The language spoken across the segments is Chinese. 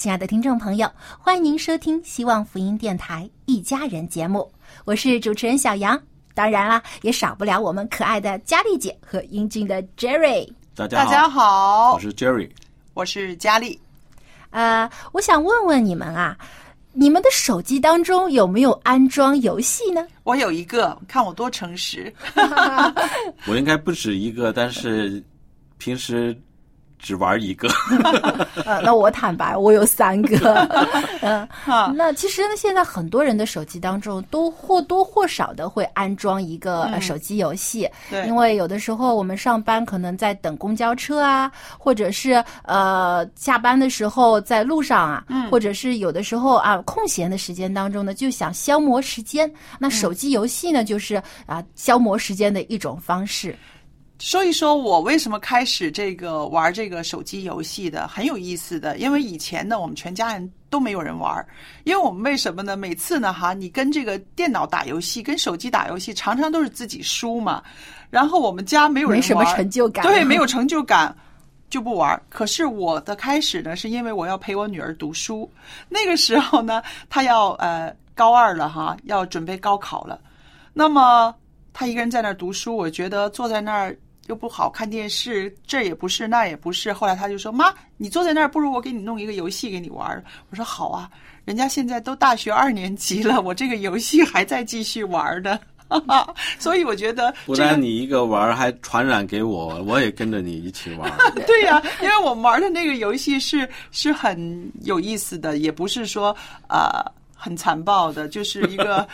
亲爱的听众朋友，欢迎您收听希望福音电台《一家人》节目，我是主持人小杨。当然啦，也少不了我们可爱的佳丽姐和英俊的 Jerry。大家好，大家好，我是 Jerry。我是佳丽。呃，我想问问你们啊，你们的手机当中有没有安装游戏呢？我有一个，看我多诚实。我应该不止一个，但是平时只玩一个。呃，那我坦白，我有三个。嗯、啊那其实呢，现在很多人的手机当中都或多或少的会安装一个、手机游戏，对因为有的时候我们上班可能在等公交车啊，或者是呃下班的时候在路上啊，嗯或者是有的时候啊空闲的时间当中呢，就想消磨时间。那嗯手机游戏呢，就是啊消磨时间的一种方式。说一说我为什么开始这个玩这个手机游戏的，很有意思的。因为以前呢，我们全家人都没有人玩，因为我们为什么呢？每次呢，哈，你跟这个电脑打游戏，跟手机打游戏，常常都是自己输嘛。然后我们家没有人玩，没什么成就感对，没有成就感。就不玩。可是我的开始呢，是因为我要陪我女儿读书。那个时候呢，她要呃高二了哈，要准备高考了。那么她一个人在那儿读书，我觉得坐在那儿又不好看电视，这也不是那也不是。后来他就说：“妈，你坐在那儿，不如我给你弄一个游戏给你玩。”我说：“好啊。”人家现在都大学二年级了，我这个游戏还在继续玩的。所以我觉得不这个但你一个玩，还传染给我，我也跟着你一起玩。对呀、因为我们玩的那个游戏是是很有意思的，也不是说呃很残暴的，就是一个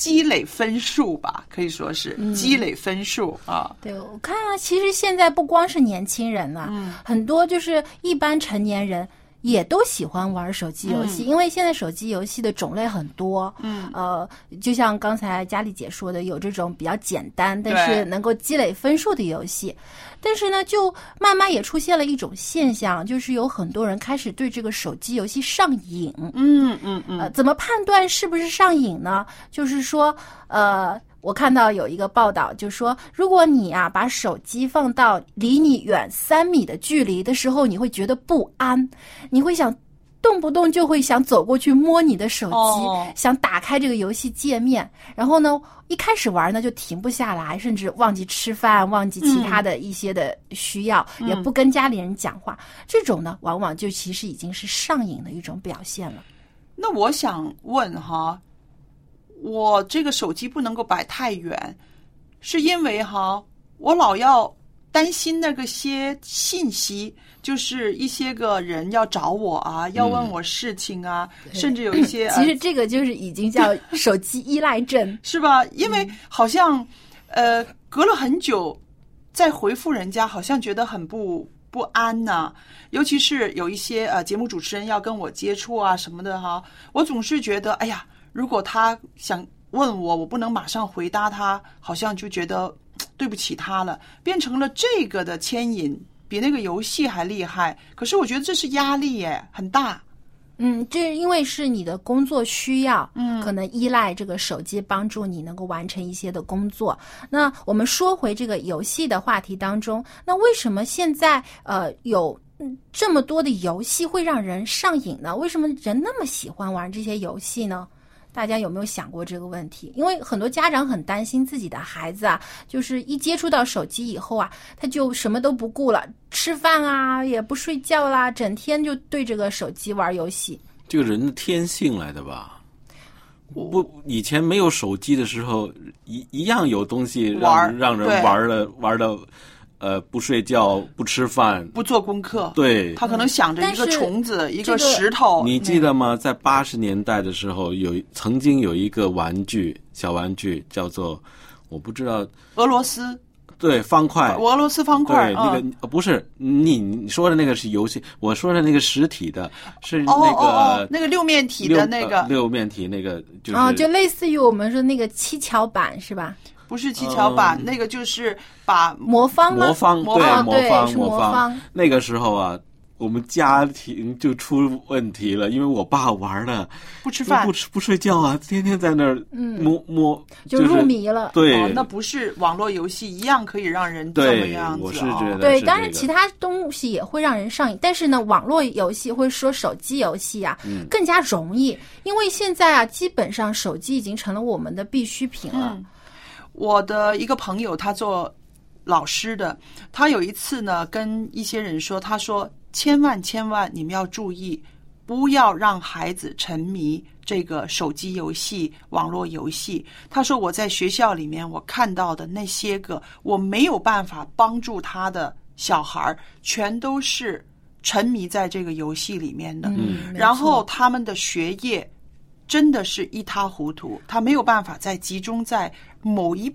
积累分数吧，可以说是积累分数啊。对，我看啊，其实现在不光是年轻人呐、嗯很多就是一般成年人也都喜欢玩手机游戏，因为现在手机游戏的种类很多。嗯，呃，就像刚才佳丽姐说的，有这种比较简单，但是能够积累分数的游戏。但是呢，就慢慢也出现了一种现象，就是有很多人开始对这个手机游戏上瘾。嗯嗯嗯，呃，怎么判断是不是上瘾呢？就是说，呃，我看到有一个报道，就说，如果你啊把手机放到离你远三米的距离的时候，你会觉得不安，你会想。动不动就会想走过去摸你的手机，哦想打开这个游戏界面，然后呢，一开始玩呢就停不下来，甚至忘记吃饭，忘记其他的一些的需要，嗯也不跟家里人讲话。这种呢，往往就其实已经是上瘾的一种表现了。那我想问哈，我这个手机不能够摆太远，是因为哈，我老要担心那个些信息，就是一些个人要找我啊，要问我事情啊，甚至有一些 其实这个就是已经叫 手机依赖症。是吧？因为好像呃，隔了很久再回复人家，好像觉得很不不安呐、尤其是有一些呃节目主持人要跟我接触啊什么的哈，我总是觉得，哎呀，如果他想问我，我不能马上回答他，好像就觉得 对不起他了，变成了这个的牵引。比那个游戏还厉害。可是我觉得这是压力耶，很大。嗯，这因为是你的工作需要，嗯，可能依赖这个手机帮助你能够完成一些的工作。那我们说回这个游戏的话题当中，那为什么现在呃有嗯这么多的游戏会让人上瘾呢？为什么人那么喜欢玩这些游戏呢？大家有没有想过这个问题？因为很多家长很担心自己的孩子啊，就是一接触到手机以后啊，他就什么都不顾了，吃饭啊也不睡觉啦，整天就对着个手机玩游戏。这个人的天性来的吧？不，以前没有手机的时候，一一样有东西玩让让人对玩的玩的，呃，不睡觉，不吃饭。不做功课，对，他可能想着一个是虫子，一个石头。你记得吗？在八十年代的时候，有曾经有一个玩具，小玩具叫做，我不知道，俄罗斯，对，方块。俄罗斯方块，对，那个不是你你说的那个是游戏，我说的那个实体的，是哦那个哦哦，那个六面体的那个呃，六面体那个，就是啊，就类似于我们说那个七巧板是吧？不是七巧板，嗯那个就是把魔方吗？魔方，对魔方魔方对魔方方。那个时候啊，我们家庭就出问题了，因为我爸玩的不吃饭不，吃不睡觉啊，天天在那儿摸摸，就入迷了。对，哦，那不是网络游戏一样可以让人这么样，子。我是哦觉得对，是这个当然其他东西也会让人上瘾，但是呢，网络游戏或者说手机游戏啊，嗯更加容易，因为现在啊，基本上手机已经成了我们的必需品了。嗯我的一个朋友，他做老师的，他有一次呢跟一些人说，他说千万千万你们要注意，不要让孩子沉迷这个手机游戏、网络游戏。他说我在学校里面我看到的那些个我没有办法帮助他的小孩儿，全都是沉迷在这个游戏里面的。嗯，然后他们的学业真的是一塌糊涂，他没有办法再集中在某一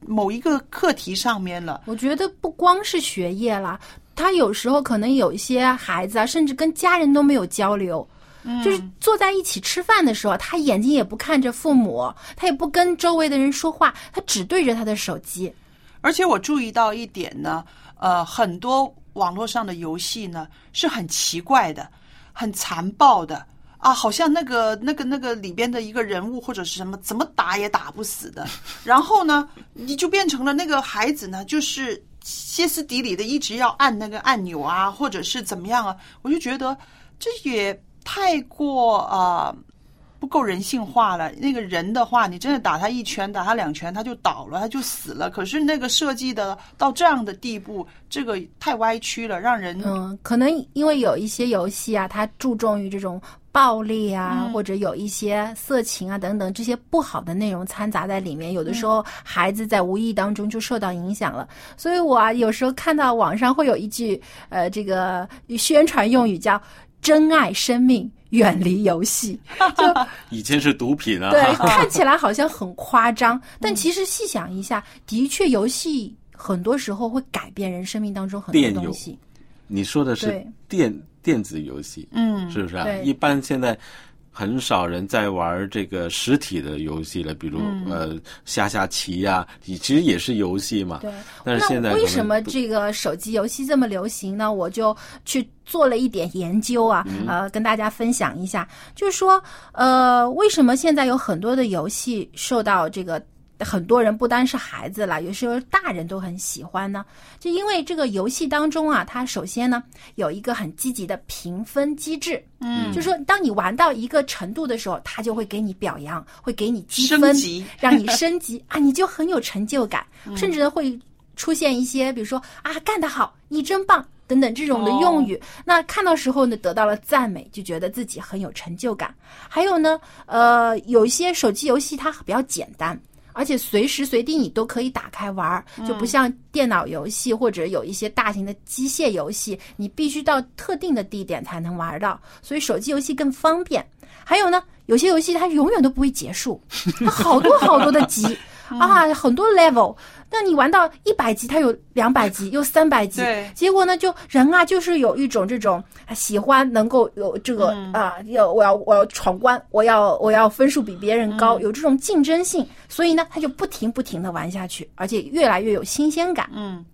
某一个课题上面了。我觉得不光是学业啦，他有时候可能有一些孩子啊，甚至跟家人都没有交流。就是坐在一起吃饭的时候，他眼睛也不看着父母，他也不跟周围的人说话，他只对着他的手机。而且我注意到一点呢，呃，很多网络上的游戏呢是很奇怪的，很残暴的啊，好像那个那个那个里边的一个人物或者是什么，怎么打也打不死的。然后呢，你就变成了那个孩子呢，就是歇斯底里的一直要按那个按钮啊，或者是怎么样啊，我就觉得这也太过啊。呃不够人性化了。那个人的话，你真的打他一拳、打他两拳，他就倒了，他就死了。可是那个设计的到这样的地步，这个太歪曲了，让人嗯，可能因为有一些游戏啊，它注重于这种暴力啊，嗯。或者有一些色情啊等等这些不好的内容掺杂在里面，有的时候孩子在无意当中就受到影响了。所以我啊，有时候看到网上会有一句呃，这个宣传用语叫“珍爱生命，远离游戏”，就以前是毒品啊，对，看起来好像很夸张，但其实细想一下，的确游戏很多时候会改变人生命当中很多东西。你说的是电电子游戏，嗯是不是啊？一般现在很少人在玩这个实体的游戏了，比如、嗯呃下下棋呀、其实也是游戏嘛。对，但是现在为什么这个手机游戏这么流行呢？我就去做了一点研究啊，嗯呃，跟大家分享一下，就是说，呃，为什么现在有很多的游戏受到这个。很多人不单是孩子了，有时候大人都很喜欢呢。就因为这个游戏当中啊，它首先呢有一个很积极的评分机制，嗯就说当你玩到一个程度的时候，它就会给你表扬，会给你积升分，级让你升级 啊，你就很有成就感，嗯甚至呢会出现一些，比如说啊干得好，你真棒等等这种的用语。那看到时候呢，得到了赞美，就觉得自己很有成就感。还有呢，呃，有一些手机游戏它比较简单。而且随时随地你都可以打开玩儿，就不像电脑游戏或者有一些大型的机械游戏，你必须到特定的地点才能玩到。所以手机游戏更方便。还有呢，有些游戏它永远都不会结束，它好多好多的级啊，很多 level。那你玩到一百级，它有两百级，有三百级，对。结果呢，就人啊，就是有一种这种啊喜欢能够有这个、啊，要我要我要闯关，我要我要分数比别人高，有这种竞争性，所以呢，他就不停不停的玩下去，而且越来越有新鲜感。嗯，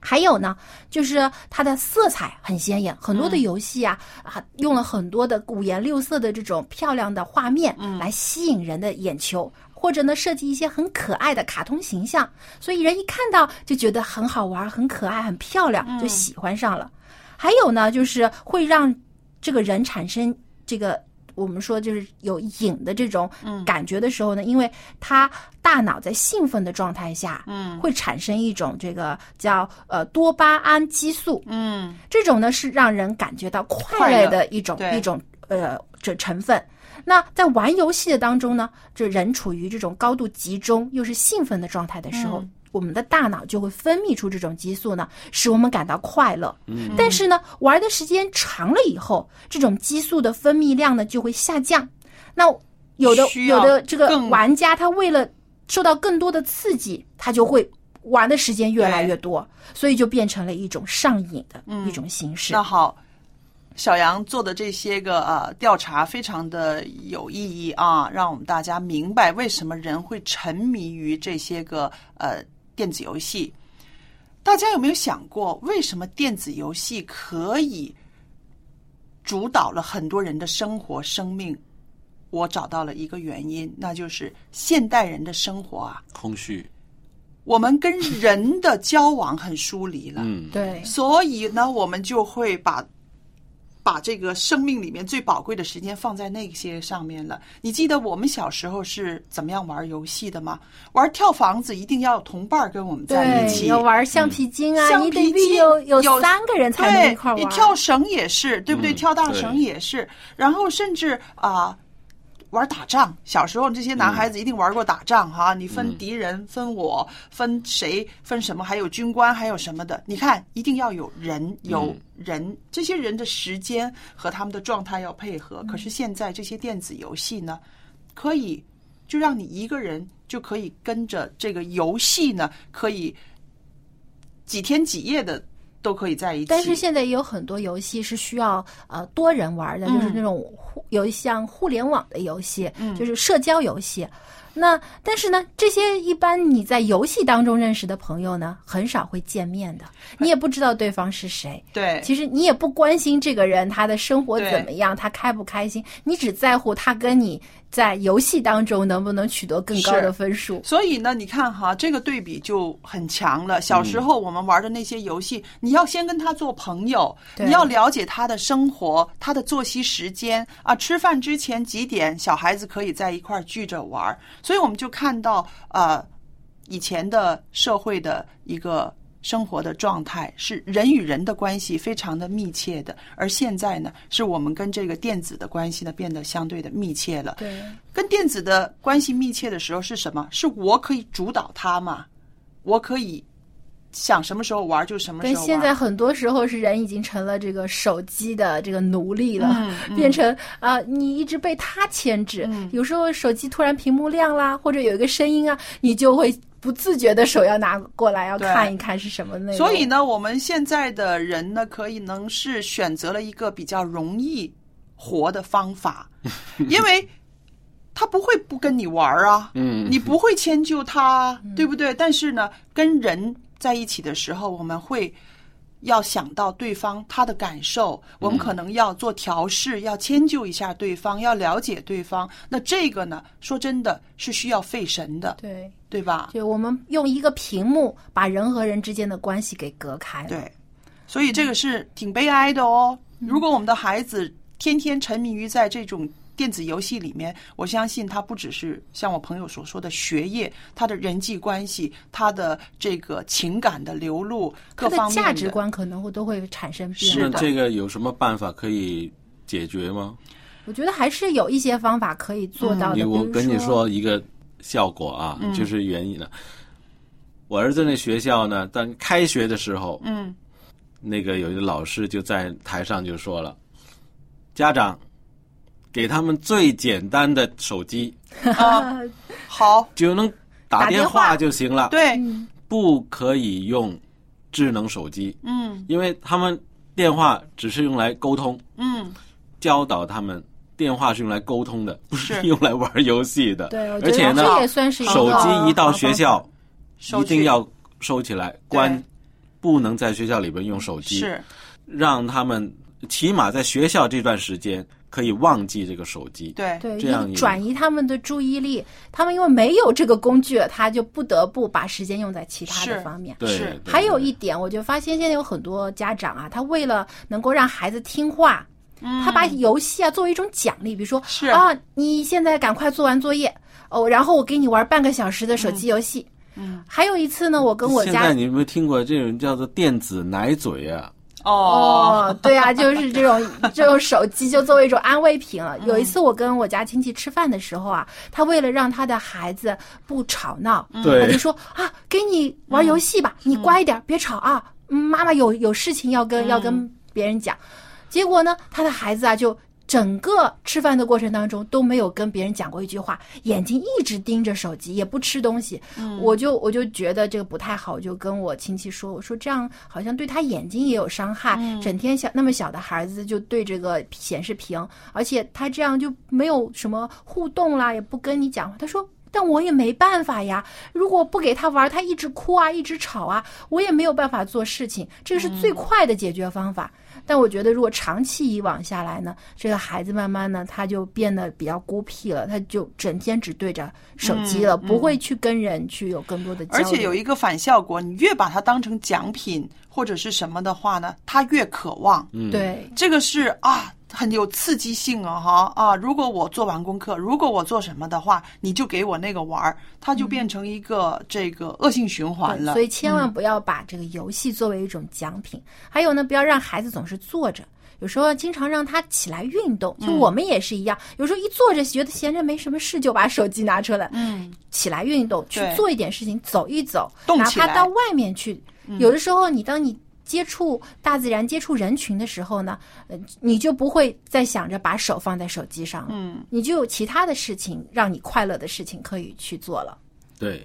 还有呢，就是它的色彩很鲜艳，很多的游戏啊、啊用了很多的五颜六色的这种漂亮的画面来吸引人的眼球，或者呢设计一些很可爱的卡通形象，所以人一看到就觉得很好玩、很可爱、很漂亮，就喜欢上了。还有呢，就是会让这个人产生这个我们说就是有瘾的这种感觉的时候呢，因为他大脑在兴奋的状态下，嗯。会产生一种这个叫呃多巴胺激素，嗯。这种呢是让人感觉到快乐的一种一种呃这成分。那在玩游戏的当中呢，这人处于这种高度集中又是兴奋的状态的时候，嗯我们的大脑就会分泌出这种激素呢，使我们感到快乐。嗯但是呢，玩的时间长了以后，这种激素的分泌量呢就会下降。那有的有的这个玩家，他为了受到更多的刺激，他就会玩的时间越来越多，所以就变成了一种上瘾的一种形式。那好，小杨做的这些个呃调查非常的有意义啊，让我们大家明白为什么人会沉迷于这些个呃电子游戏。大家有没有想过，为什么电子游戏可以主导了很多人的生活、生命？我找到了一个原因，那就是现代人的生活啊，空虚，我们跟人的交往很疏离了。嗯，对，所以呢，我们就会把把这个生命里面最宝贵的时间放在那些上面了。你记得我们小时候是怎么样玩游戏的吗？玩跳房子一定要有同伴儿跟我们在一，起。要玩橡皮筋啊，橡皮筋有有有三个人才能一块玩。你跳绳也是，对不对？嗯跳大绳也是，然后甚至啊。玩打仗，小时候这些男孩子一定玩过打仗哈、你分敌人，分我，分谁，分什么，还有军官，还有什么的。你看，一定要有人，有人，这些人的时间和他们的状态要配合。可是现在这些电子游戏呢，可以就让你一个人就可以跟着这个游戏呢，可以几天几夜的都可以在一起。但是现在也有很多游戏是需要呃多人玩的，嗯。就是那种互有一项互联网的游戏，嗯。就是社交游戏。那但是呢，这些一般你在游戏当中认识的朋友呢，很少会见面的，你也不知道对方是谁。对，其实你也不关心这个人他的生活怎么样，他开不开心，你只在乎他跟你在游戏当中能不能取得更高的分数。所以呢，你看哈，这个对比就很强了。小时候我们玩的那些游戏，你要先跟他做朋友，你要了解他的生活、他的作息时间啊，吃饭之前几点小孩子可以在一块儿聚着玩儿。所以我们就看到呃，以前的社会的一个。生活的状态是人与人的关系非常的密切的，而现在呢，是我们跟这个电子的关系呢变得相对的密切了。对，跟电子的关系密切的时候是什么？是我可以主导它嘛？我可以想什么时候玩就什么时，候玩。现在很多时候是人已经成了这个手机的这个奴隶了，嗯嗯变成啊、你一直被他牵制。嗯有时候手机突然屏幕亮啦，或者有一个声音啊，你就会不自觉的手要拿过来要看一看是什么内容。所以呢，我们现在的人呢，可以能是选择了一个比较容易活的方法，因为他不会不跟你玩啊，嗯你不会迁就他，对不对？但是呢，跟人在一起的时候，我们会。要想到对方他的感受，我们可能要做调试，要迁就一下对方，要了解对方。那这个呢，说真的是需要费神的，对，对吧？就我们用一个屏幕把人和人之间的关系给隔开了。对，所以这个是挺悲哀的哦。如果我们的孩子天天沉迷于在这种电子游戏里面，我相信他不只是像我朋友所说的学业，他的人际关系，他的这个情感的流露，他的各方面价值观可能会都会产生变化是的那这个有什么办法可以解决吗？我觉得还是有一些方法可以做到的。你我跟你说一个效果啊，嗯就是原因呢。我儿子那学校呢，当开学的时候，嗯那个有一个老师就在台上就说了，家长给他们最简单的手机，啊，好，就能打电话话就行了，对，嗯不可以用智能手机，嗯。因为他们电话只是用来沟通，嗯，教导他们电话是用来沟通的，不是是用来玩游戏的。对，而且呢，手机一到学校一定要收起来，关不能在学校里边用手机，是。让他们起码在学校这段时间可以忘记这个手机。对对，这样转移他们的注意力。他们因为没有这个工具，他就不得不把时间用在其他的方面。对是还有一点，我就发现现在有很多家长啊，他为了能够让孩子听话，他把游戏啊作为一种奖励，比如说啊，你现在赶快做完作业哦，然后我给你玩半个小时的手机游戏。嗯，还有一次呢，我跟我家现在你有没有听过这种叫做电子奶嘴啊？哦，哦，对啊，就是这种这种手机就作为一种安慰品了。有一次我跟我家亲戚吃饭的时候啊，他为了让他的孩子不吵闹，对他就说啊，给你玩游戏吧，你乖一点，别吵啊，嗯妈妈有有事情要跟要跟别人讲。结果呢，他的孩子啊就。整个吃饭的过程当中都没有跟别人讲过一句话，眼睛一直盯着手机，也不吃东西。我就我就觉得这个不太好，我就跟我亲戚说，我说这样好像对他眼睛也有伤害。整天小那么小的孩子就对这个显示屏，而且他这样就没有什么互动啦，也不跟你讲话。他说。但我也没办法呀，如果不给他玩，他一直哭啊，一直吵啊，我也没有办法做事情。这个是最快的解决方法。但我觉得，如果长期以往下来呢，这个孩子慢慢呢，他就变得比较孤僻了，他就整天只对着手机了，不会去跟人去有更多的交流而。且有一个反效果，你越把它当成奖品或者是什么的话呢，他越渴望。嗯，对这个是啊，很有刺激性啊，哈啊！如果我做完功课，如果我做什么的话，你就给我那个玩儿，它就变成一个这个恶性循环了。对所以千万不要把这个游戏作为一种奖品。还有呢，不要让孩子总是坐着。有时候经常让他起来运动，就我们也是一样。有时候一坐着觉得闲着没什么事，就把手机拿出来，嗯，起来运动，去做一点事情，走一走，哪怕到外面去。有的时候，你当你接触大自然、接触人群的时候呢，呃，你就不会再想着把手放在手机上了，嗯，你就有其他的事情让你快乐的事情可以去做了。对。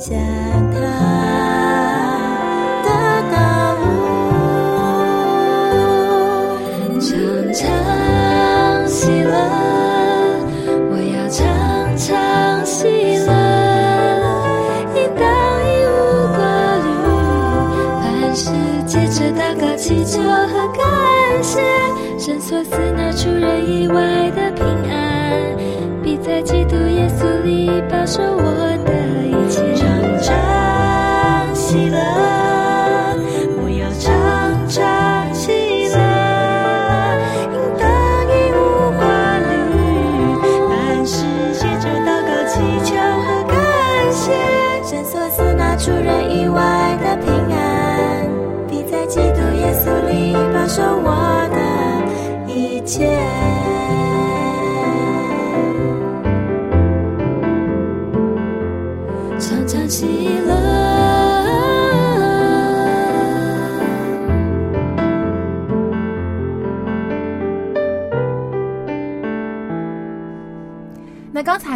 下他的道路。常常喜乐，我要常常喜乐。应当义无挂虑，凡事借着祷告、祈求和感谢，神所赐那出人意外的平安，必在基督耶稣里保守我里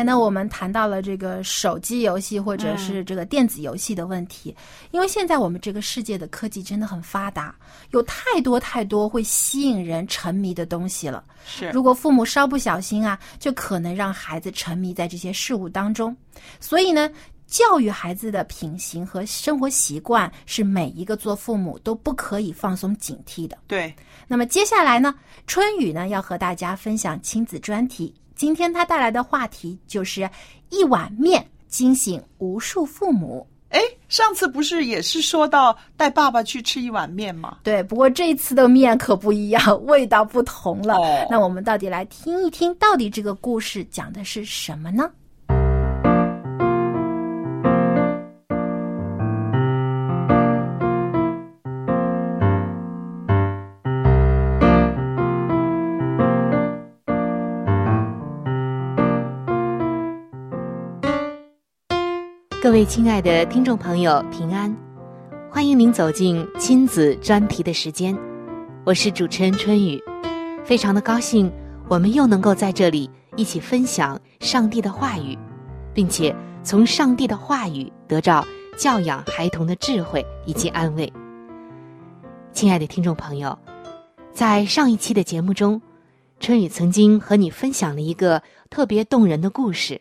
才呢，我们谈到了这个手机游戏或者是这个电子游戏的问题，因为现在我们这个世界的科技真的很发达，有太多太多会吸引人沉迷的东西了。是如果父母稍不小心啊，就可能让孩子沉迷在这些事物当中。所以呢，教育孩子的品行和生活习惯是每一个做父母都不可以放松警惕的。对，那么接下来呢，春雨呢要和大家分享亲子专题。今天他带来的话题就是一碗面惊醒无数父母。哎，上次不是也是说到带爸爸去吃一碗面吗？对，不过这次的面可不一样，味道不同了。哦那我们到底来听一听，到底这个故事讲的是什么呢？各位亲爱的听众朋友，平安！欢迎您走进亲子专题的时间，我是主持人春雨，非常的高兴我们又能够在这里一起分享上帝的话语，并且从上帝的话语得到教养孩童的智慧以及安慰。亲爱的听众朋友，在上一期的节目中，春雨曾经和你分享了一个特别动人的故事，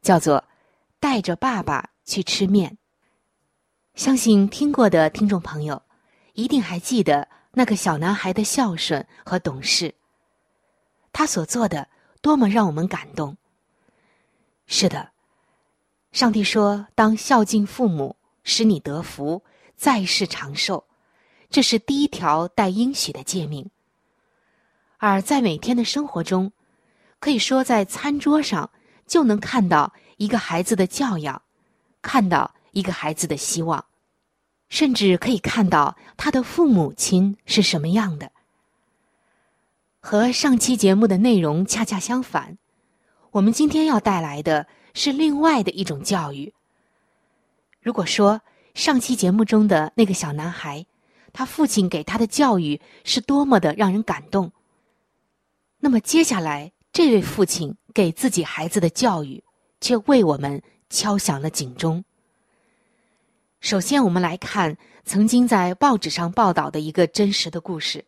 叫做《带着爸爸去吃面》。相信听过的听众朋友，一定还记得那个小男孩的孝顺和懂事。他所做的多么让我们感动。是的，上帝说：“当孝敬父母，使你得福，在世长寿。”这是第一条带应许的诫命。而在每天的生活中，可以说在餐桌上就能看到一个孩子的教养，看到一个孩子的希望，甚至可以看到他的父母亲是什么样的。和上期节目的内容恰恰相反，我们今天要带来的是另外的一种教育。如果说上期节目中的那个小男孩，他父亲给他的教育是多么的让人感动，那么接下来这位父亲给自己孩子的教育，却为我们敲响了警钟。首先，我们来看曾经在报纸上报道的一个真实的故事。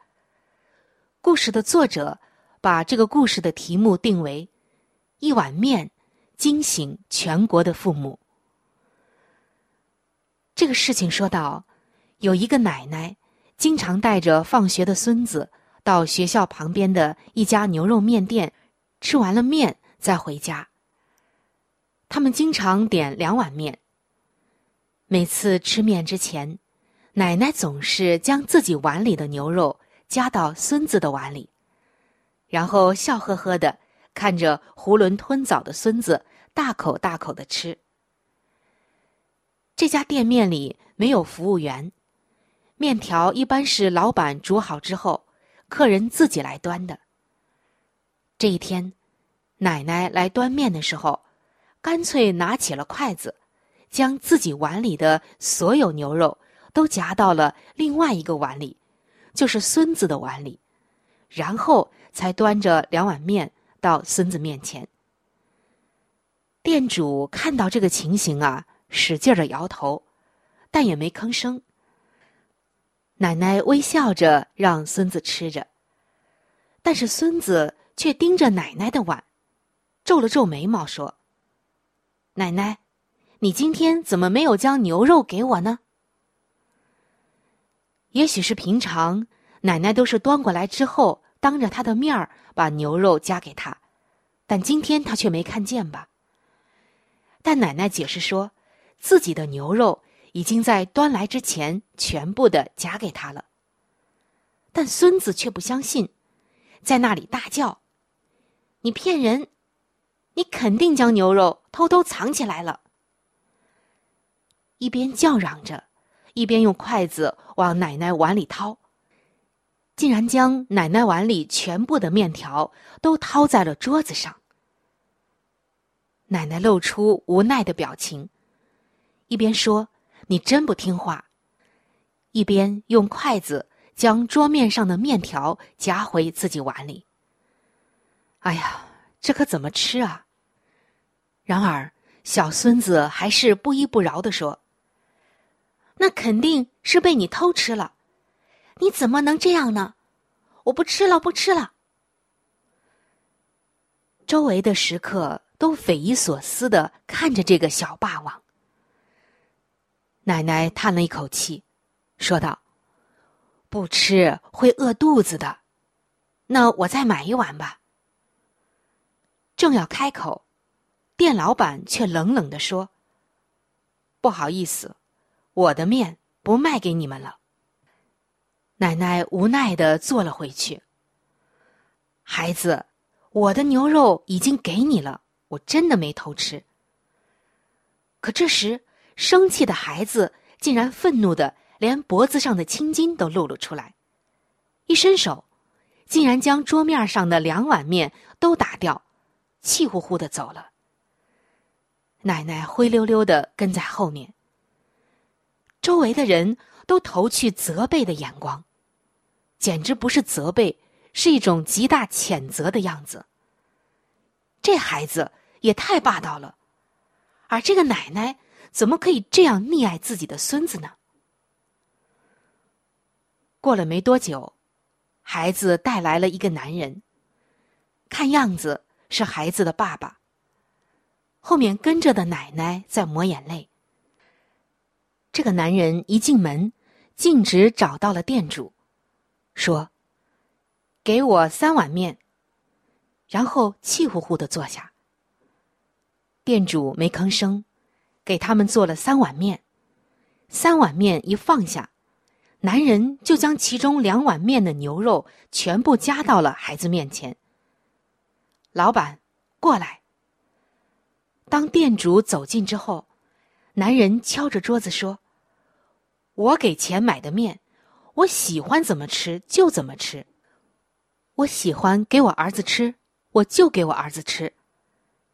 故事的作者把这个故事的题目定为“一碗面惊醒全国的父母”。这个事情说到，有一个奶奶经常带着放学的孙子到学校旁边的一家牛肉面店，吃完了面再回家。他们经常点两碗面。每次吃面之前，奶奶总是将自己碗里的牛肉夹到孙子的碗里，然后笑呵呵的看着囫囵吞枣的孙子大口大口的吃。这家店面里没有服务员，面条一般是老板煮好之后，客人自己来端的。这一天，奶奶来端面的时候，干脆拿起了筷子，将自己碗里的所有牛肉都夹到了另外一个碗里，就是孙子的碗里，然后才端着两碗面到孙子面前。店主看到这个情形啊，使劲的摇头，但也没吭声。奶奶微笑着让孙子吃着，但是孙子却盯着奶奶的碗，皱了皱眉毛说：“奶奶，你今天怎么没有将牛肉给我呢？”也许是平常奶奶都是端过来之后，当着他的面儿把牛肉夹给他，但今天他却没看见吧。但奶奶解释说，自己的牛肉。已经在端来之前全部的夹给他了，但孙子却不相信，在那里大叫：“你骗人！你肯定将牛肉偷偷藏起来了！”一边叫嚷着，一边用筷子往奶奶碗里掏，竟然将奶奶碗里全部的面条都掏在了桌子上。奶奶露出无奈的表情，一边说。你真不听话！一边用筷子将桌面上的面条夹回自己碗里。哎呀，这可怎么吃啊？然而，小孙子还是不依不饶的说：“那肯定是被你偷吃了！你怎么能这样呢？我不吃了，不吃了！”周围的食客都匪夷所思的看着这个小霸王。奶奶叹了一口气，说道：“不吃会饿肚子的，那我再买一碗吧。”正要开口，店老板却冷冷的说：“不好意思，我的面不卖给你们了。”奶奶无奈的坐了回去。孩子，我的牛肉已经给你了，我真的没偷吃。可这时。生气的孩子竟然愤怒的连脖子上的青筋都露了出来，一伸手，竟然将桌面上的两碗面都打掉，气呼呼的走了。奶奶灰溜溜的跟在后面。周围的人都投去责备的眼光，简直不是责备，是一种极大谴责的样子。这孩子也太霸道了，而这个奶奶。怎么可以这样溺爱自己的孙子呢？过了没多久，孩子带来了一个男人，看样子是孩子的爸爸。后面跟着的奶奶在抹眼泪。这个男人一进门，径直找到了店主，说：“给我三碗面。”然后气呼呼的坐下。店主没吭声。给他们做了三碗面，三碗面一放下，男人就将其中两碗面的牛肉全部夹到了孩子面前。老板，过来。当店主走近之后，男人敲着桌子说：“我给钱买的面，我喜欢怎么吃就怎么吃，我喜欢给我儿子吃，我就给我儿子吃。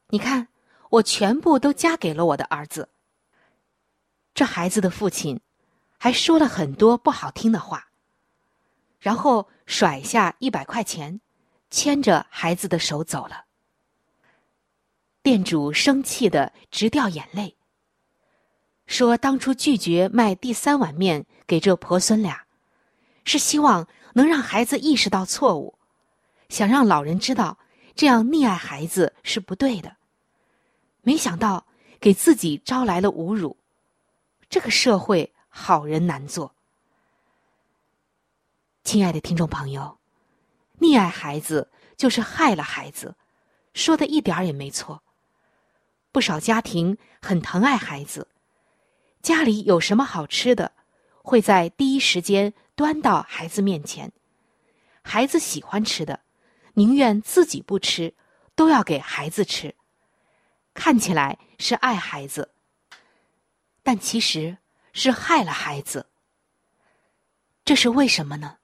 你看。”我全部都加给了我的儿子。这孩子的父亲还说了很多不好听的话，然后甩下一百块钱，牵着孩子的手走了。店主生气的直掉眼泪，说：“当初拒绝卖第三碗面给这婆孙俩，是希望能让孩子意识到错误，想让老人知道这样溺爱孩子是不对的。”没想到给自己招来了侮辱，这个社会好人难做。亲爱的听众朋友，溺爱孩子就是害了孩子，说的一点儿也没错。不少家庭很疼爱孩子，家里有什么好吃的，会在第一时间端到孩子面前。孩子喜欢吃的，宁愿自己不吃，都要给孩子吃。看起来是爱孩子，但其实是害了孩子。这是为什么呢？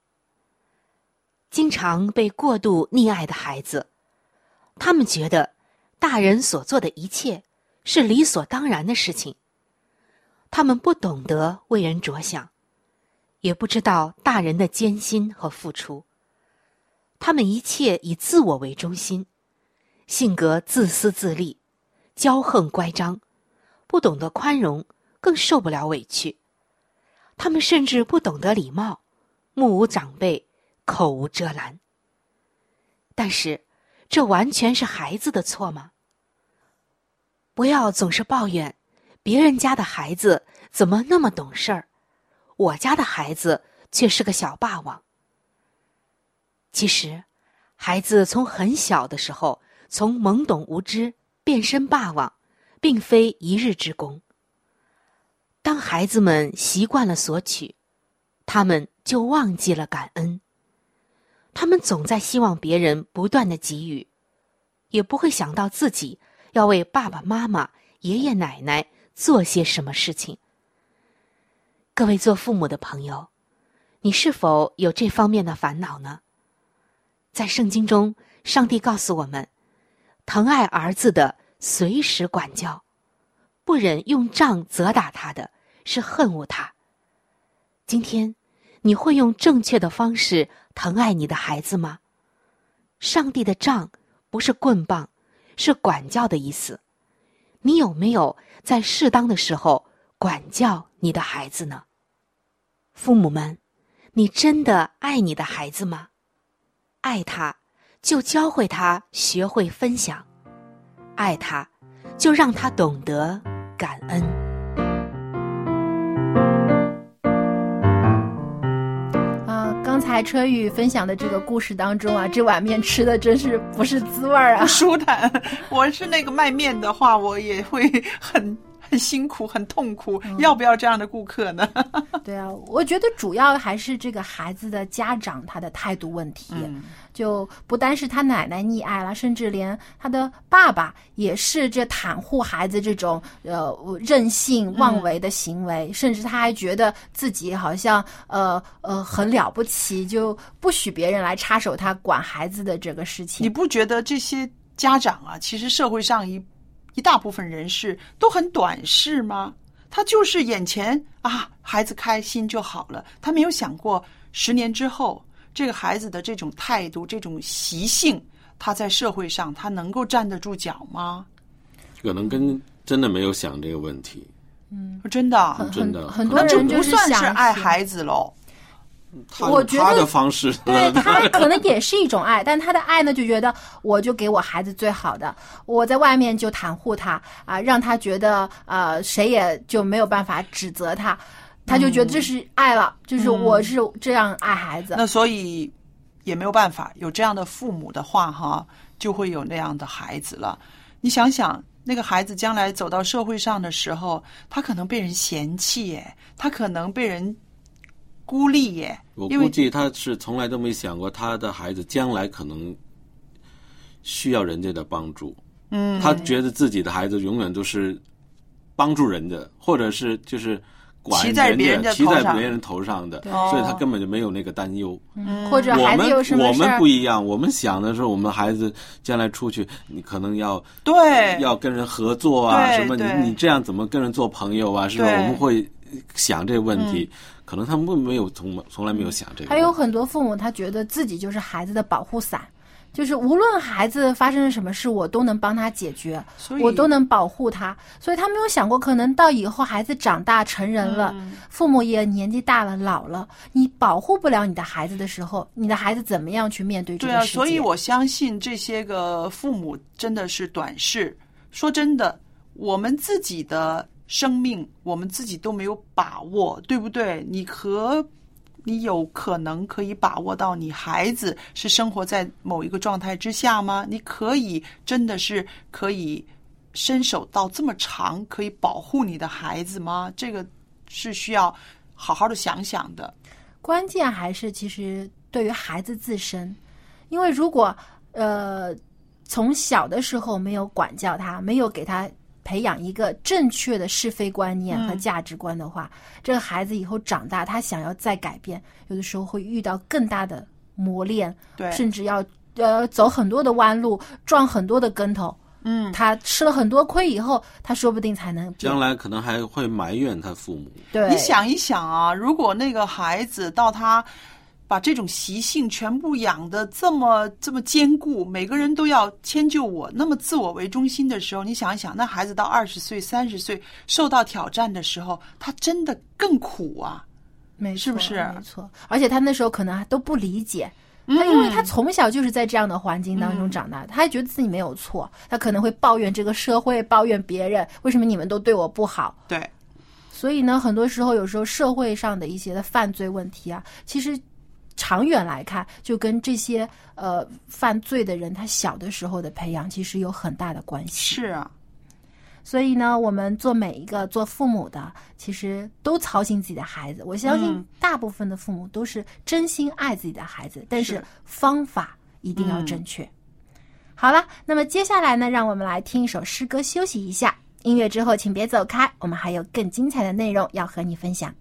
经常被过度溺爱的孩子，他们觉得大人所做的一切是理所当然的事情。他们不懂得为人着想，也不知道大人的艰辛和付出。他们一切以自我为中心，性格自私自利，骄横乖张，不懂得宽容，更受不了委屈。他们甚至不懂得礼貌，目无长辈，口无遮拦。但是，这完全是孩子的错吗？不要总是抱怨别人家的孩子怎么那么懂事儿，我家的孩子却是个小霸王。其实，孩子从很小的时候，从懵懂无知变身霸王，并非一日之功。当孩子们习惯了索取，他们就忘记了感恩。他们总在希望别人不断的给予，也不会想到自己要为爸爸妈妈、爷爷奶奶做些什么事情。各位做父母的朋友，你是否有这方面的烦恼呢？在圣经中，上帝告诉我们，疼爱儿子的随时管教，不忍用杖责打他的是恨恶他。今天，你会用正确的方式疼爱你的孩子吗？上帝的杖不是棍棒，是管教的意思。你有没有在适当的时候管教你的孩子呢？父母们，你真的爱你的孩子吗？爱他，就教会他学会分享；爱他，就让他懂得感恩。才春雨分享的这个故事当中啊，这碗面吃的真是不是滋味儿啊，不舒坦。我是那个卖面的话，我也会很很辛苦、很痛苦。要不要这样的顾客呢？对啊，我觉得主要还是这个孩子的家长他的态度问题，嗯就不单是他奶奶溺爱了，甚至连他的爸爸也是这袒护孩子这种呃任性妄为的行为，甚至他还觉得自己好像呃呃很了不起，就不许别人来插手他管孩子的这个事情。你不觉得这些家长啊，其实社会上一一大部分人士都很短视吗？他就是眼前啊，孩子开心就好了，他没有想过十年之后，这个孩子的这种态度、这种习性，他在社会上他能够站得住脚吗？可能跟真的没有想这个问题，嗯，真的啊，真的很多人就不算是爱孩子喽。他我觉得他的方式，对他可能也是一种爱，但他的爱呢，就觉得我就给我孩子最好的，我在外面就袒护他啊，让他觉得呃谁也就没有办法指责他，他就觉得这是爱了，就是我是这样爱孩子。那所以也没有办法，有这样的父母的话，哈，就会有那样的孩子了。你想想，那个孩子将来走到社会上的时候，他可能被人嫌弃耶，他可能被人孤立耶。我估计他是从来都没想过他的孩子将来可能需要人家的帮助。嗯，他觉得自己的孩子永远都是帮助人的，或者是就是管骑在别人的，的头上骑在别人头上的，所以他根本就没有那个担忧。嗯或者我孩子有们我们不一样，我们想的是我们孩子将来出去，你可能要对要跟人合作啊，什么你你这样怎么跟人做朋友啊？是吧？我们会想这个问题，可能他们没有从从来没有想这个。还有很多父母，他觉得自己就是孩子的保护伞，就是无论孩子发生了什么事，我都能帮他解决，所以我都能保护他。所以他没有想过，可能到以后孩子长大成人了，嗯父母也年纪大了老了，你保护不了你的孩子的时候，你的孩子怎么样去面对这对啊，个世界？所以我相信这些个父母真的是短视。说真的，我们自己的生命，我们自己都没有把握，对不对？你和你有可能可以把握到你孩子是生活在某一个状态之下吗？你可以真的是可以伸手到这么长，可以保护你的孩子吗？这个是需要好好的想想的。关键还是其实对于孩子自身，因为如果呃从小的时候没有管教他，没有给他培养一个正确的是非观念和嗯价值观的话，这个孩子以后长大，他想要再改变，有的时候会遇到更大的磨练，对甚至要呃走很多的弯路，撞很多的跟头。嗯，他吃了很多亏以后，他说不定才能将来可能还会埋怨他父母。对，你想一想啊，如果那个孩子到他把这种习性全部养的这么这么坚固，每个人都要迁就我，那么自我为中心的时候，你想一想，那孩子到二十岁、三十岁受到挑战的时候，他真的更苦啊。没错是不是没错，而且他那时候可能还都不理解。嗯他因为他从小就是在这样的环境当中长大，他还觉得自己没有错，他可能会抱怨这个社会，抱怨别人，为什么你们都对我不好？对，所以呢，很多时候有时候社会上的一些的犯罪问题啊，其实长远来看，就跟这些呃犯罪的人他小的时候的培养其实有很大的关系。是啊，所以呢，我们做每一个做父母的，其实都操心自己的孩子。我相信嗯大部分的父母都是真心爱自己的孩子，但是是方法一定要正确。好了，那么接下来呢，让我们来听一首诗歌休息一下。音乐之后，请别走开，我们还有更精彩的内容要和你分享。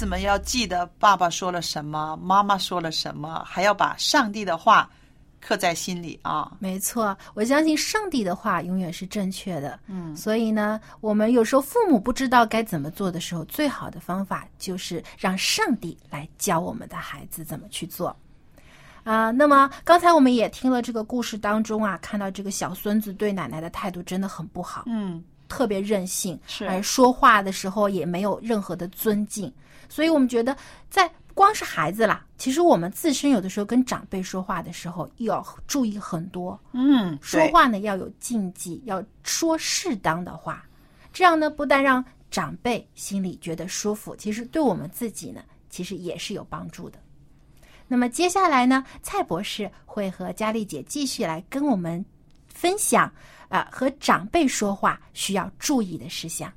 子们要记得爸爸说了什么，妈妈说了什么，还要把上帝的话刻在心里啊。没错，我相信上帝的话永远是正确的。嗯所以呢，我们有时候父母不知道该怎么做的时候，最好的方法就是让上帝来教我们的孩子怎么去做。啊、那么刚才我们也听了这个故事当中啊，看到这个小孙子对奶奶的态度真的很不好。嗯，特别任性，是而说话的时候也没有任何的尊敬。所以我们觉得，在光是孩子啦，其实我们自身有的时候跟长辈说话的时候，要注意很多。嗯，说话呢要有禁忌，要说适当的话，这样呢不但让长辈心里觉得舒服，其实对我们自己呢，其实也是有帮助的。那么接下来呢，蔡博士会和佳丽姐继续来跟我们分享啊、呃和长辈说话需要注意的事项。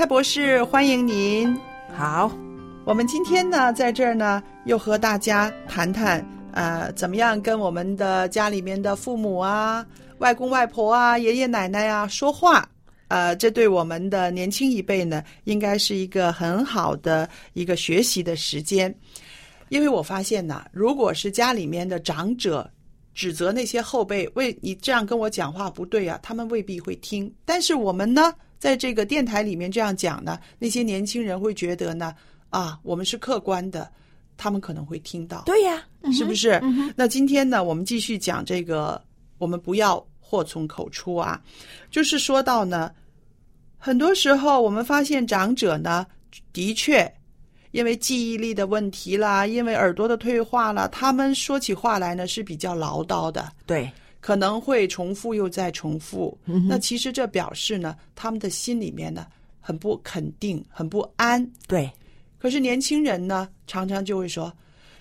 蔡博士，欢迎您。好，我们今天呢，在这儿呢，又和大家谈谈，呃，怎么样跟我们的家里面的父母啊、外公外婆啊、爷爷奶奶啊说话。呃，这对我们的年轻一辈呢，应该是一个很好的一个学习的时间。因为我发现呢，如果是家里面的长者指责那些后辈，为你这样跟我讲话不对啊，他们未必会听。但是我们呢，在这个电台里面这样讲呢，那些年轻人会觉得呢，啊，我们是客观的，他们可能会听到。对呀、是不是？那今天呢，我们继续讲这个，我们不要祸从口出啊。就是说到呢，很多时候我们发现长者呢，的确因为记忆力的问题啦，因为耳朵的退化啦，他们说起话来呢是比较唠叨的，对，可能会重复又再重复。嗯那其实这表示呢，他们的心里面呢很不肯定，很不安。对，可是年轻人呢，常常就会说：“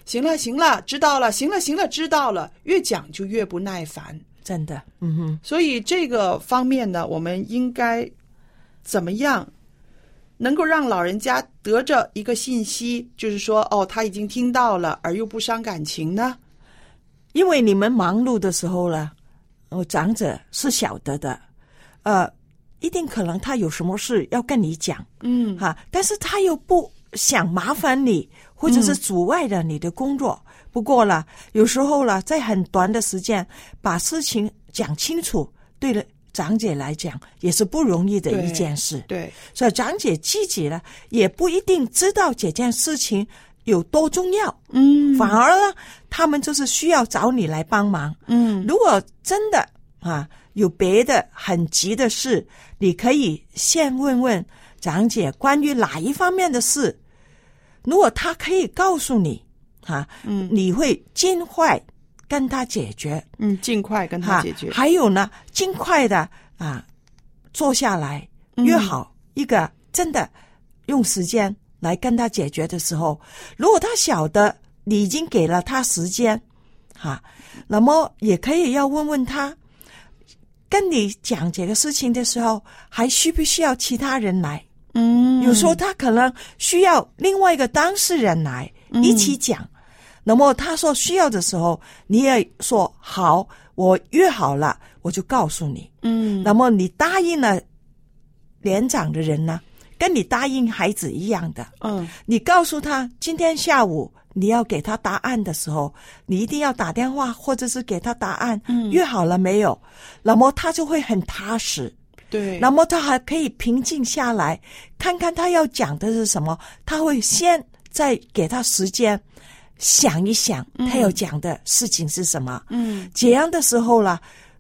行了，行了，知道了，行了，行了，知道了。”越讲就越不耐烦。真的，嗯哼，所以这个方面呢，我们应该怎么样能够让老人家得着一个信息，就是说，哦，他已经听到了，而又不伤感情呢？因为你们忙碌的时候呢，我，长者是晓得的，呃，一定可能他有什么事要跟你讲，嗯，哈，但是他又不想麻烦你，或者是阻碍了你的工作。不过呢，有时候呢，在很短的时间把事情讲清楚，对了。长姐来讲也是不容易的一件事，对，所以长姐自己呢也不一定知道这件事情有多重要，嗯，反而呢，他们就是需要找你来帮忙，嗯，如果真的啊有别的很急的事，你可以先问问长姐关于哪一方面的事，如果他可以告诉你，啊，嗯，你会尽快跟他解决，嗯，尽快跟他解决。还有呢，尽快的啊，坐下来约好一个真的用时间来跟他解决的时候，如果他晓得你已经给了他时间，哈、那么也可以要问问他，跟你讲这个事情的时候，还需不需要其他人来？嗯，有时候他可能需要另外一个当事人来一起讲。那么他说需要的时候，你也说好，我约好了，我就告诉你。嗯，那么你答应了连长的人呢，跟你答应孩子一样的。嗯，你告诉他今天下午你要给他答案的时候，你一定要打电话或者是给他答案。嗯约好了没有？那么他就会很踏实。对，那么他还可以平静下来，看看他要讲的是什么。他会先再给他时间想一想，他要讲的事情是什么。嗯，这样的时候呢，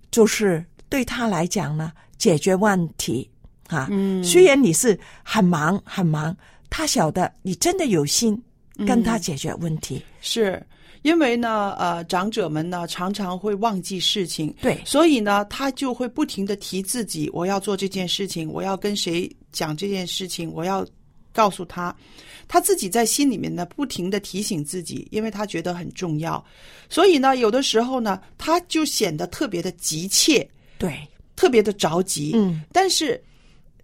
就是对他来讲呢，解决问题啊。嗯。虽然你是很忙很忙，他晓得你真的有心跟他解决问题。是因为呢，呃，长者们呢常常会忘记事情，对，所以呢，他就会不停的提自己，我要做这件事情，我要跟谁讲这件事情，我要告诉他，他自己在心里面呢不停的提醒自己，因为他觉得很重要，所以呢，有的时候呢，他就显得特别的急切，对，特别的着急，嗯，但是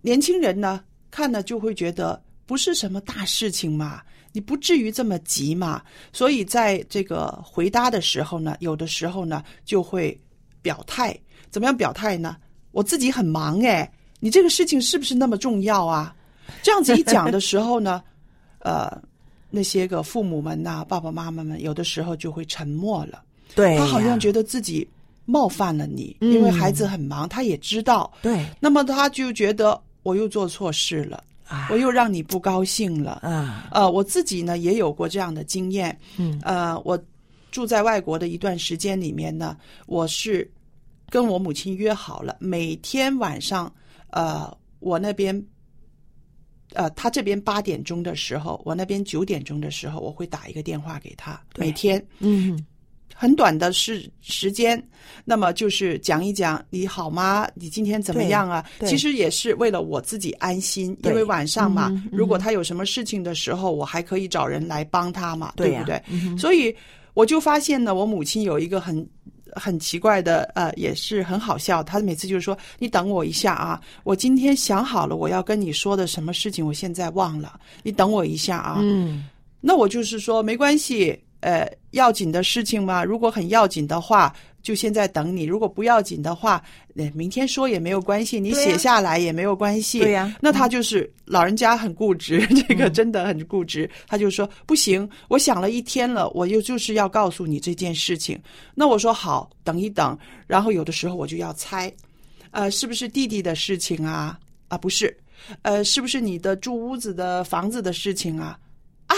年轻人呢看了就会觉得不是什么大事情嘛。你不至于这么急嘛？所以在这个回答的时候呢，有的时候呢就会表态。怎么样表态呢？我自己很忙哎，你这个事情是不是那么重要啊？这样子一讲的时候呢，呃，那些个父母们呐、爸爸妈妈们，有的时候就会沉默了。对呀他好像觉得自己冒犯了你，嗯因为孩子很忙，他也知道。对，那么他就觉得我又做错事了。我又让你不高兴了。啊，呃，我自己呢也有过这样的经验。嗯呃，我住在外国的一段时间里面呢，我是跟我母亲约好了，每天晚上，呃，我那边，呃，他这边八点钟的时候，我那边九点钟的时候，我会打一个电话给他，每天。嗯很短的时时间，那么就是讲一讲你好吗？你今天怎么样啊？其实也是为了我自己安心，因为晚上嘛，嗯如果他有什么事情的时候，我还可以找人来帮他嘛，对呀不对？嗯所以我就发现呢，我母亲有一个很。很奇怪的，呃，也是很好笑。她每次就是说：“你等我一下啊，我今天想好了我要跟你说的什么事情，我现在忘了，你等我一下啊。”嗯，那我就是说没关系，呃，要紧的事情吗，如果很要紧的话，就现在等你；如果不要紧的话，呃，明天说也没有关系，你写下来也没有关系。对呀嗯那他就是老人家很固执，这个真的很固执。他就说不行，我想了一天了，我又就是要告诉你这件事情。那我说好，等一等。然后有的时候我就要猜，呃，是不是弟弟的事情啊？啊，不是，呃，是不是你的住屋子的房子的事情啊？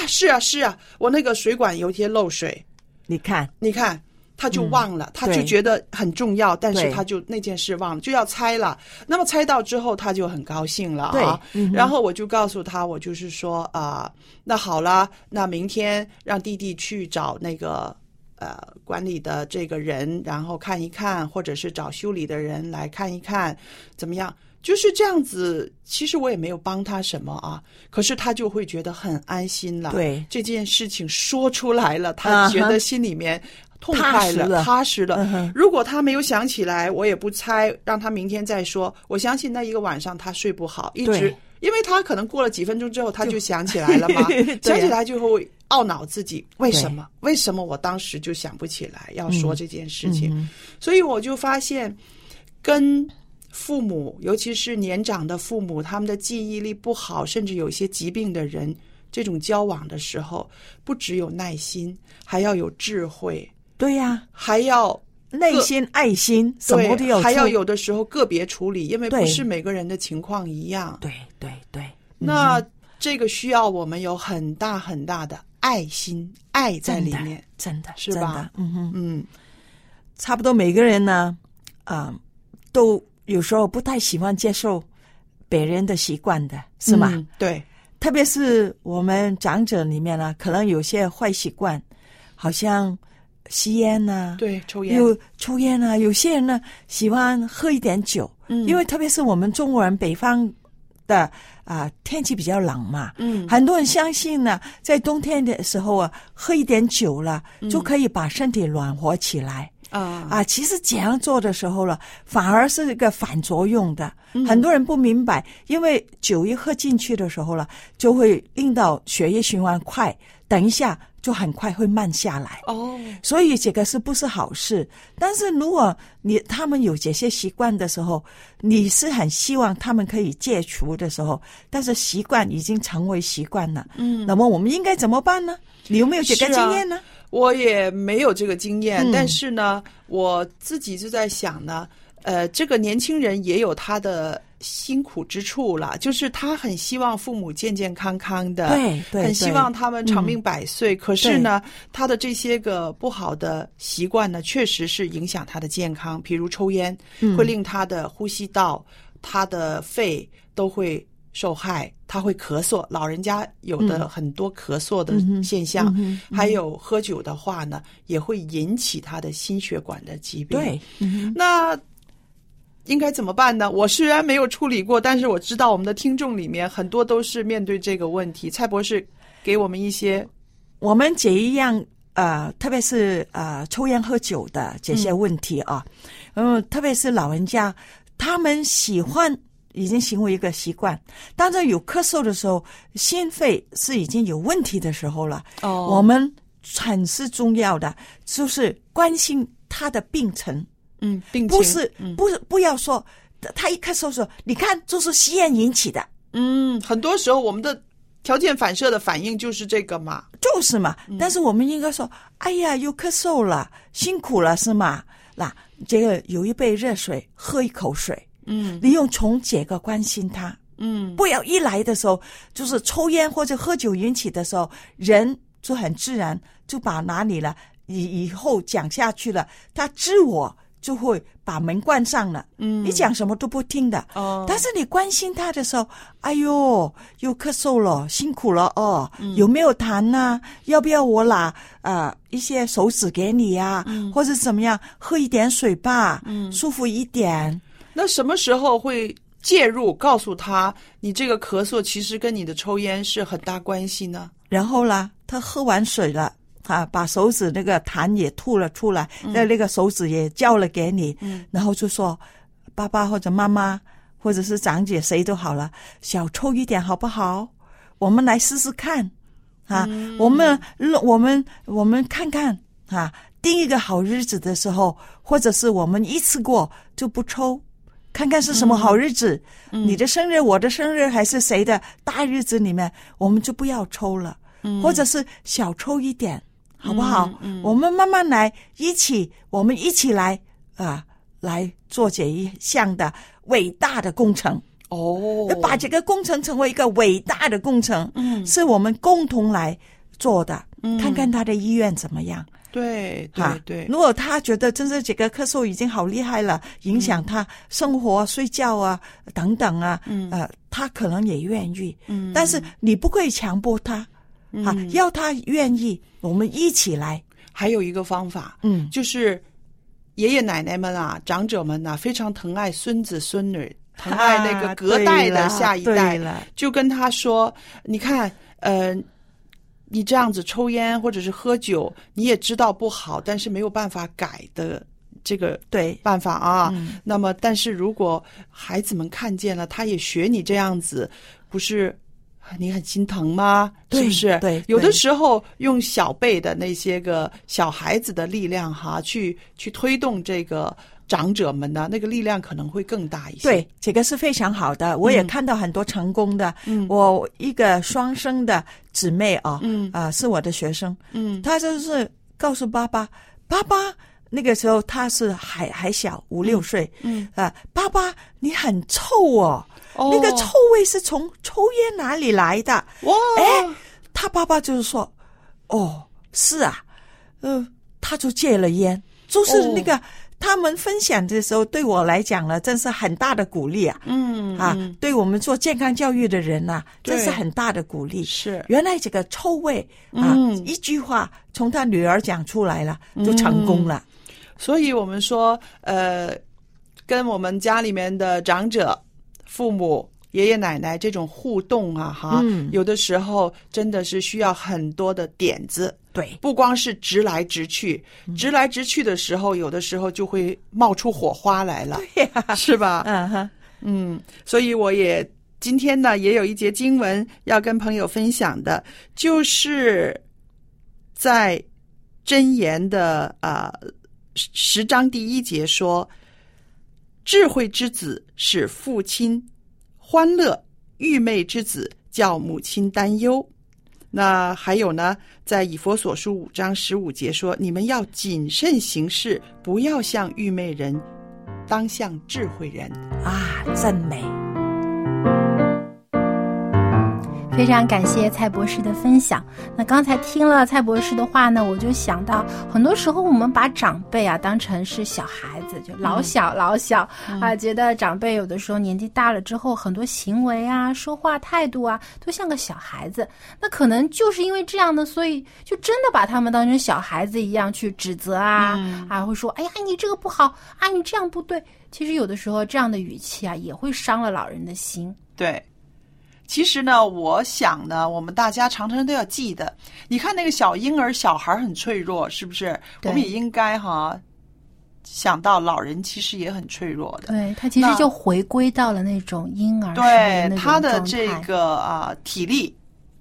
啊，是啊，是啊，我那个水管有一些漏水，你看，你看，他就忘了，他就觉得很重要，但是他就那件事忘了，就要猜了。那么猜到之后，他就很高兴了对啊。嗯然后我就告诉他，我就是说啊、那好了，那明天让弟弟去找那个。呃，管理的这个人，然后看一看，或者是找修理的人来看一看，怎么样？就是这样子。其实我也没有帮他什么啊，可是他就会觉得很安心了。对这件事情说出来了，他觉得心里面痛快了踏实了。嗯如果他没有想起来，我也不猜，让他明天再说。我相信那一个晚上他睡不好，一直，因为他可能过了几分钟之后他就想起来了嘛，想起来就会懊恼自己为什么？为什么我当时就想不起来要说这件事情？嗯所以我就发现，跟父母，尤其是年长的父母，他们的记忆力不好，甚至有一些疾病的人，这种交往的时候，不只有耐心，还要有智慧，对呀、还要内心、爱心，什么都对，要还要有的时候个别处理，因为不是每个人的情况一样。对对对，那这个需要我们有很大很大的爱心、爱在里面，真的是吧？嗯哼，嗯，差不多每个人呢，啊、都有时候不太喜欢接受别人的习惯的，是吗？嗯对，特别是我们长者里面呢，可能有些坏习惯，好像吸烟呐、对，抽烟，有抽烟啊，有些人呢喜欢喝一点酒，嗯。因为特别是我们中国人北方的啊、天气比较冷嘛，嗯。很多人相信呢，在冬天的时候啊，喝一点酒了、嗯。就可以把身体暖和起来。啊啊，其实这样做的时候了，反而是一个反作用的。嗯很多人不明白，因为酒一喝进去的时候了，就会令到血液循环快，等一下就很快会慢下来。哦，所以这个是不是好事？但是如果你他们有这些习惯的时候，你是很希望他们可以戒除的时候，但是习惯已经成为习惯了，嗯那么我们应该怎么办呢？你有没有这个经验呢？我也没有这个经验，嗯但是呢，我自己就在想呢，呃，这个年轻人也有他的辛苦之处了，就是他很希望父母健健康康的，对对很希望他们长命百岁。可是呢，他的这些个不好的习惯呢，确实是影响他的健康，比如抽烟，嗯会令他的呼吸道、他的肺都会。受害，他会咳嗽，老人家有的嗯很多咳嗽的现象，还有喝酒的话呢，也会引起他的心血管的疾病。对，嗯那应该怎么办呢？我虽然没有处理过，但是我知道我们的听众里面很多都是面对这个问题。蔡博士给我们一些我们这一样呃，特别是呃抽烟喝酒的这些问题啊，嗯，特别是老人家，他们喜欢已经成为一个习惯。当他有咳嗽的时候，心肺是已经有问题的时候了。哦我们很是重要的，就是关心他的病程。嗯病情不是嗯不是不要说他一咳嗽说，你看就是吸烟引起的。嗯，很多时候我们的条件反射的反应就是这个嘛。就是嘛，嗯但是我们应该说，哎呀，又咳嗽了，辛苦了是吗？那这个有一杯热水，喝一口水，嗯。你用从这个关心他，嗯，不要一来的时候就是抽烟或者喝酒引起的时候，人就很自然就把哪里了，以以后讲下去了，他自我就会把门关上了。嗯。你讲什么都不听的。哦。但是你关心他的时候，哎呦，又咳嗽了，辛苦了哦，嗯。有没有痰呐、要不要我拿呃一些手指给你呀、或者怎么样，喝一点水吧，嗯。舒服一点。那什么时候会介入，告诉他你这个咳嗽其实跟你的抽烟是很大关系呢？然后呢，他喝完水了。啊，把手指那个痰也吐了出来，那、那个手指也交了给你，嗯然后就说：“爸爸或者妈妈，或者是长姐谁都好了，小抽一点好不好？我们来试试看，啊，我们我们我们看看啊，定一个好日子的时候，或者是我们一次过就不抽，看看是什么好日子，你的生日、我的生日还是谁的大日子里面，我们就不要抽了，或者是小抽一点，好不好？我们慢慢来，一起，我们一起来啊，来做这一项的伟大的工程。哦，把这个工程成为一个伟大的工程，嗯是我们共同来做的。嗯看看他的意愿怎么样。对对啊对，如果他觉得真是这个咳嗽已经好厉害了，影响他生活、睡觉啊等等啊，嗯。呃，他可能也愿意，嗯。但是你不可以强迫他，啊嗯，要他愿意，我们一起来。还有一个方法，嗯，就是爷爷奶奶们啊，长者们呐、非常疼爱孙子孙女，疼爱那个啊隔代的下一代。对了，就跟他说：“你看，呃，你这样子抽烟或者是喝酒，你也知道不好，但是没有办法改的这个对办法啊。嗯那么，但是如果孩子们看见了，他也学你这样子，不是？”你很心疼吗？是不是？对有的时候用小辈的那些个小孩子的力量哈，去去推动这个长者们呢，那个力量可能会更大一些。对，这个是非常好的，我也嗯。看到很多成功的。嗯。我一个双生的姊妹啊，嗯。啊、是我的学生，嗯。她就是告诉爸爸，爸爸那个时候他是还还小五六岁，嗯啊、爸爸你很臭哦，哦。那个臭味是从抽烟哪里来的？哇，哎，他爸爸就是说，哦，是啊，呃，他就戒了烟，就是那个、他们分享的时候，对我来讲呢，真是很大的鼓励啊。嗯啊嗯，对我们做健康教育的人呐、对这是很大的鼓励。是原来这个臭味啊，嗯一句话从他女儿讲出来了，就成功了。所以我们说，呃，跟我们家里面的长者、父母、爷爷奶奶这种互动啊，哈，嗯有的时候真的是需要很多的点子。对，不光是直来直去，直来直去的时候，有的时候就会冒出火花来了，对呀、是吧？嗯哼，嗯，所以我也今天呢也有一节经文要跟朋友分享的，就是在箴言的啊、呃十十章第一节说：“智慧之子使父亲欢乐，愚昧之子叫母亲担忧。”那还有呢，在以佛所书五章十五节说：“你们要谨慎行事，不要像愚昧人，当像智慧人。”啊，真美。非常感谢蔡博士的分享。那刚才听了蔡博士的话呢，我就想到，很多时候我们把长辈啊当成是小孩子，就老小老小、啊，觉得长辈有的时候年纪大了之后，很多行为啊、说话态度啊，都像个小孩子。那可能就是因为这样呢，所以就真的把他们当成小孩子一样去指责啊，啊，会说，哎呀，你这个不好啊，你这样不对。其实有的时候这样的语气啊，也会伤了老人的心。对，其实呢，我想呢，我们大家常常都要记得，你看那个小婴儿、小孩很脆弱，是不是？我们也应该哈想到老人其实也很脆弱的。对他其实就回归到了那种婴儿对他的这个啊、体力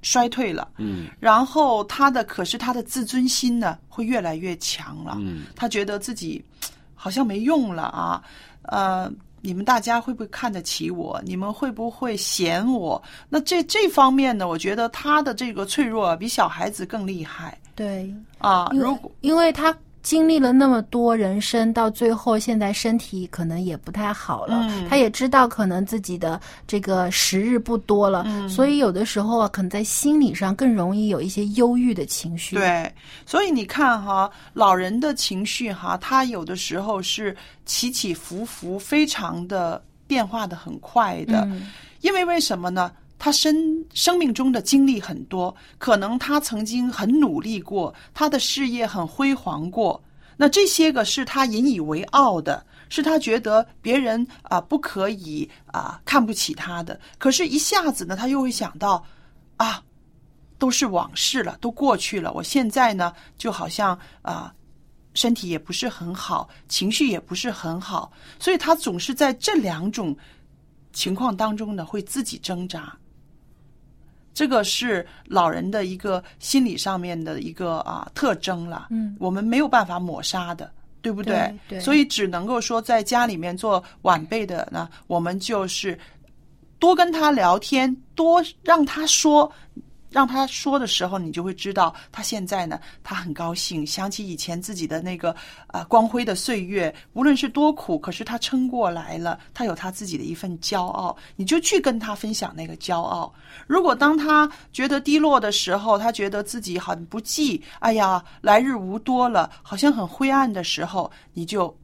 衰退了，嗯然后他的可是他的自尊心呢会越来越强了，嗯他觉得自己好像没用了啊，呃。你们大家会不会看得起我？你们会不会嫌我？那这这方面呢？我觉得他的这个脆弱比小孩子更厉害对啊。如果因为他经历了那么多人生，到最后现在身体可能也不太好了。嗯他也知道可能自己的这个时日不多了，嗯所以有的时候啊，可能在心理上更容易有一些忧郁的情绪。对，所以你看哈，老人的情绪哈，他有的时候是起起伏伏，非常的变化的很快的。嗯因为为什么呢？他生生命中的经历很多，可能他曾经很努力过，他的事业很辉煌过。那这些个是他引以为傲的，是他觉得别人啊、不可以啊、看不起他的。可是，一下子呢，他又会想到啊，都是往事了，都过去了。我现在呢，就好像啊、身体也不是很好，情绪也不是很好，所以他总是在这两种情况当中呢，会自己挣扎。这个是老人的一个心理上面的一个啊特征了，嗯。我们没有办法抹杀的，对不对？对所以只能够说，在家里面做晚辈的呢，我们就是多跟他聊天，多让他说。让他说的时候，你就会知道他现在呢，他很高兴，想起以前自己的那个啊、呃光辉的岁月，无论是多苦，可是他撑过来了，他有他自己的一份骄傲，你就去跟他分享那个骄傲。如果当他觉得低落的时候，他觉得自己很不济，哎呀，来日无多了，好像很灰暗的时候，你就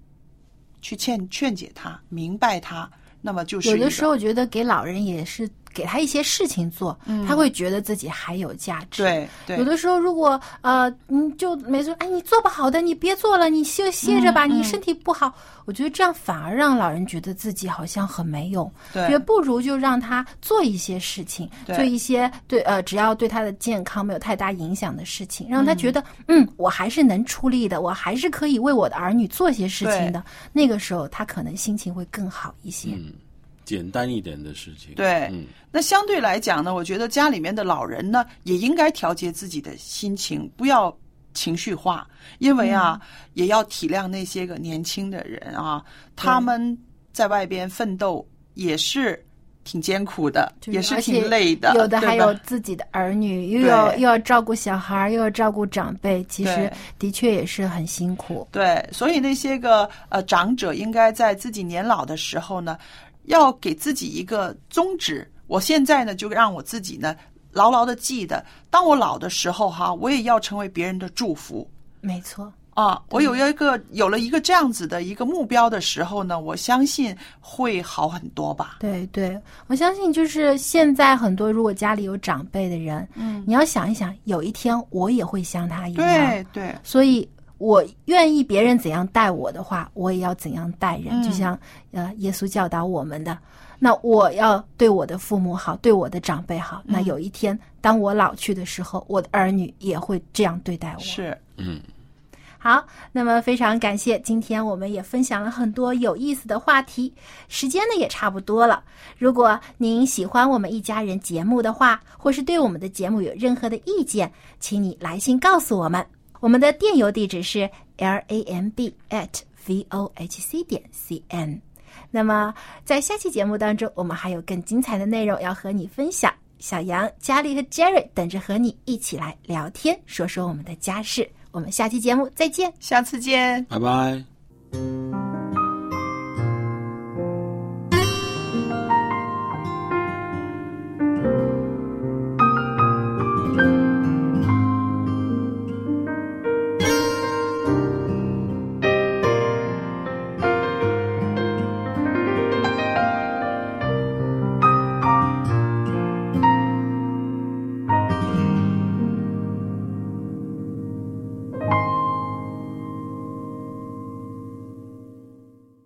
去劝劝解他，明白他，那么就是有的时候，我觉得给老人也是给他一些事情做，嗯他会觉得自己还有价值。对对有的时候如果呃，你就没说，哎，你做不好的，你别做了，你歇歇着吧，你身体不好。我觉得这样反而让老人觉得自己好像很没用，对觉不如就让他做一些事情，对做一些对呃，只要对他的健康没有太大影响的事情，让他觉得嗯我还是能出力的，我还是可以为我的儿女做些事情的。那个时候他可能心情会更好一些。嗯，简单一点的事情。对，嗯，那相对来讲呢，我觉得家里面的老人呢，也应该调节自己的心情，不要情绪化，因为啊，嗯。也要体谅那些个年轻的人啊，他们在外边奋斗也是挺艰苦的，也是挺累的，有的还有自己的儿女，又要又要照顾小孩，又要照顾长辈，其实的确也是很辛苦。对，所以那些个呃长者应该在自己年老的时候呢，要给自己一个宗旨。我现在呢，就让我自己呢牢牢的记得，当我老的时候哈，我也要成为别人的祝福没错，啊。我有一个有了一个这样子的一个目标的时候呢，我相信会好很多吧。对对，我相信就是现在很多如果家里有长辈的人，嗯你要想一想，有一天我也会像他一样。对对所以我愿意别人怎样待我的话，我也要怎样待人，嗯就像呃耶稣教导我们的。那我要对我的父母好，对我的长辈好。那嗯有一天当我老去的时候，我的儿女也会这样对待我。是，嗯，好，那么非常感谢，今天我们也分享了很多有意思的话题，时间呢也差不多了。如果您喜欢我们一家人节目的话，或是对我们的节目有任何的意见，请你来信告诉我们。我们的电邮地址是 l a m b at v o h c 点 c n。那么在下期节目当中，我们还有更精彩的内容要和你分享。小杨、佳丽和 Jerry 等着和你一起来聊天，说说我们的家事。我们下期节目再见，下次见。拜拜。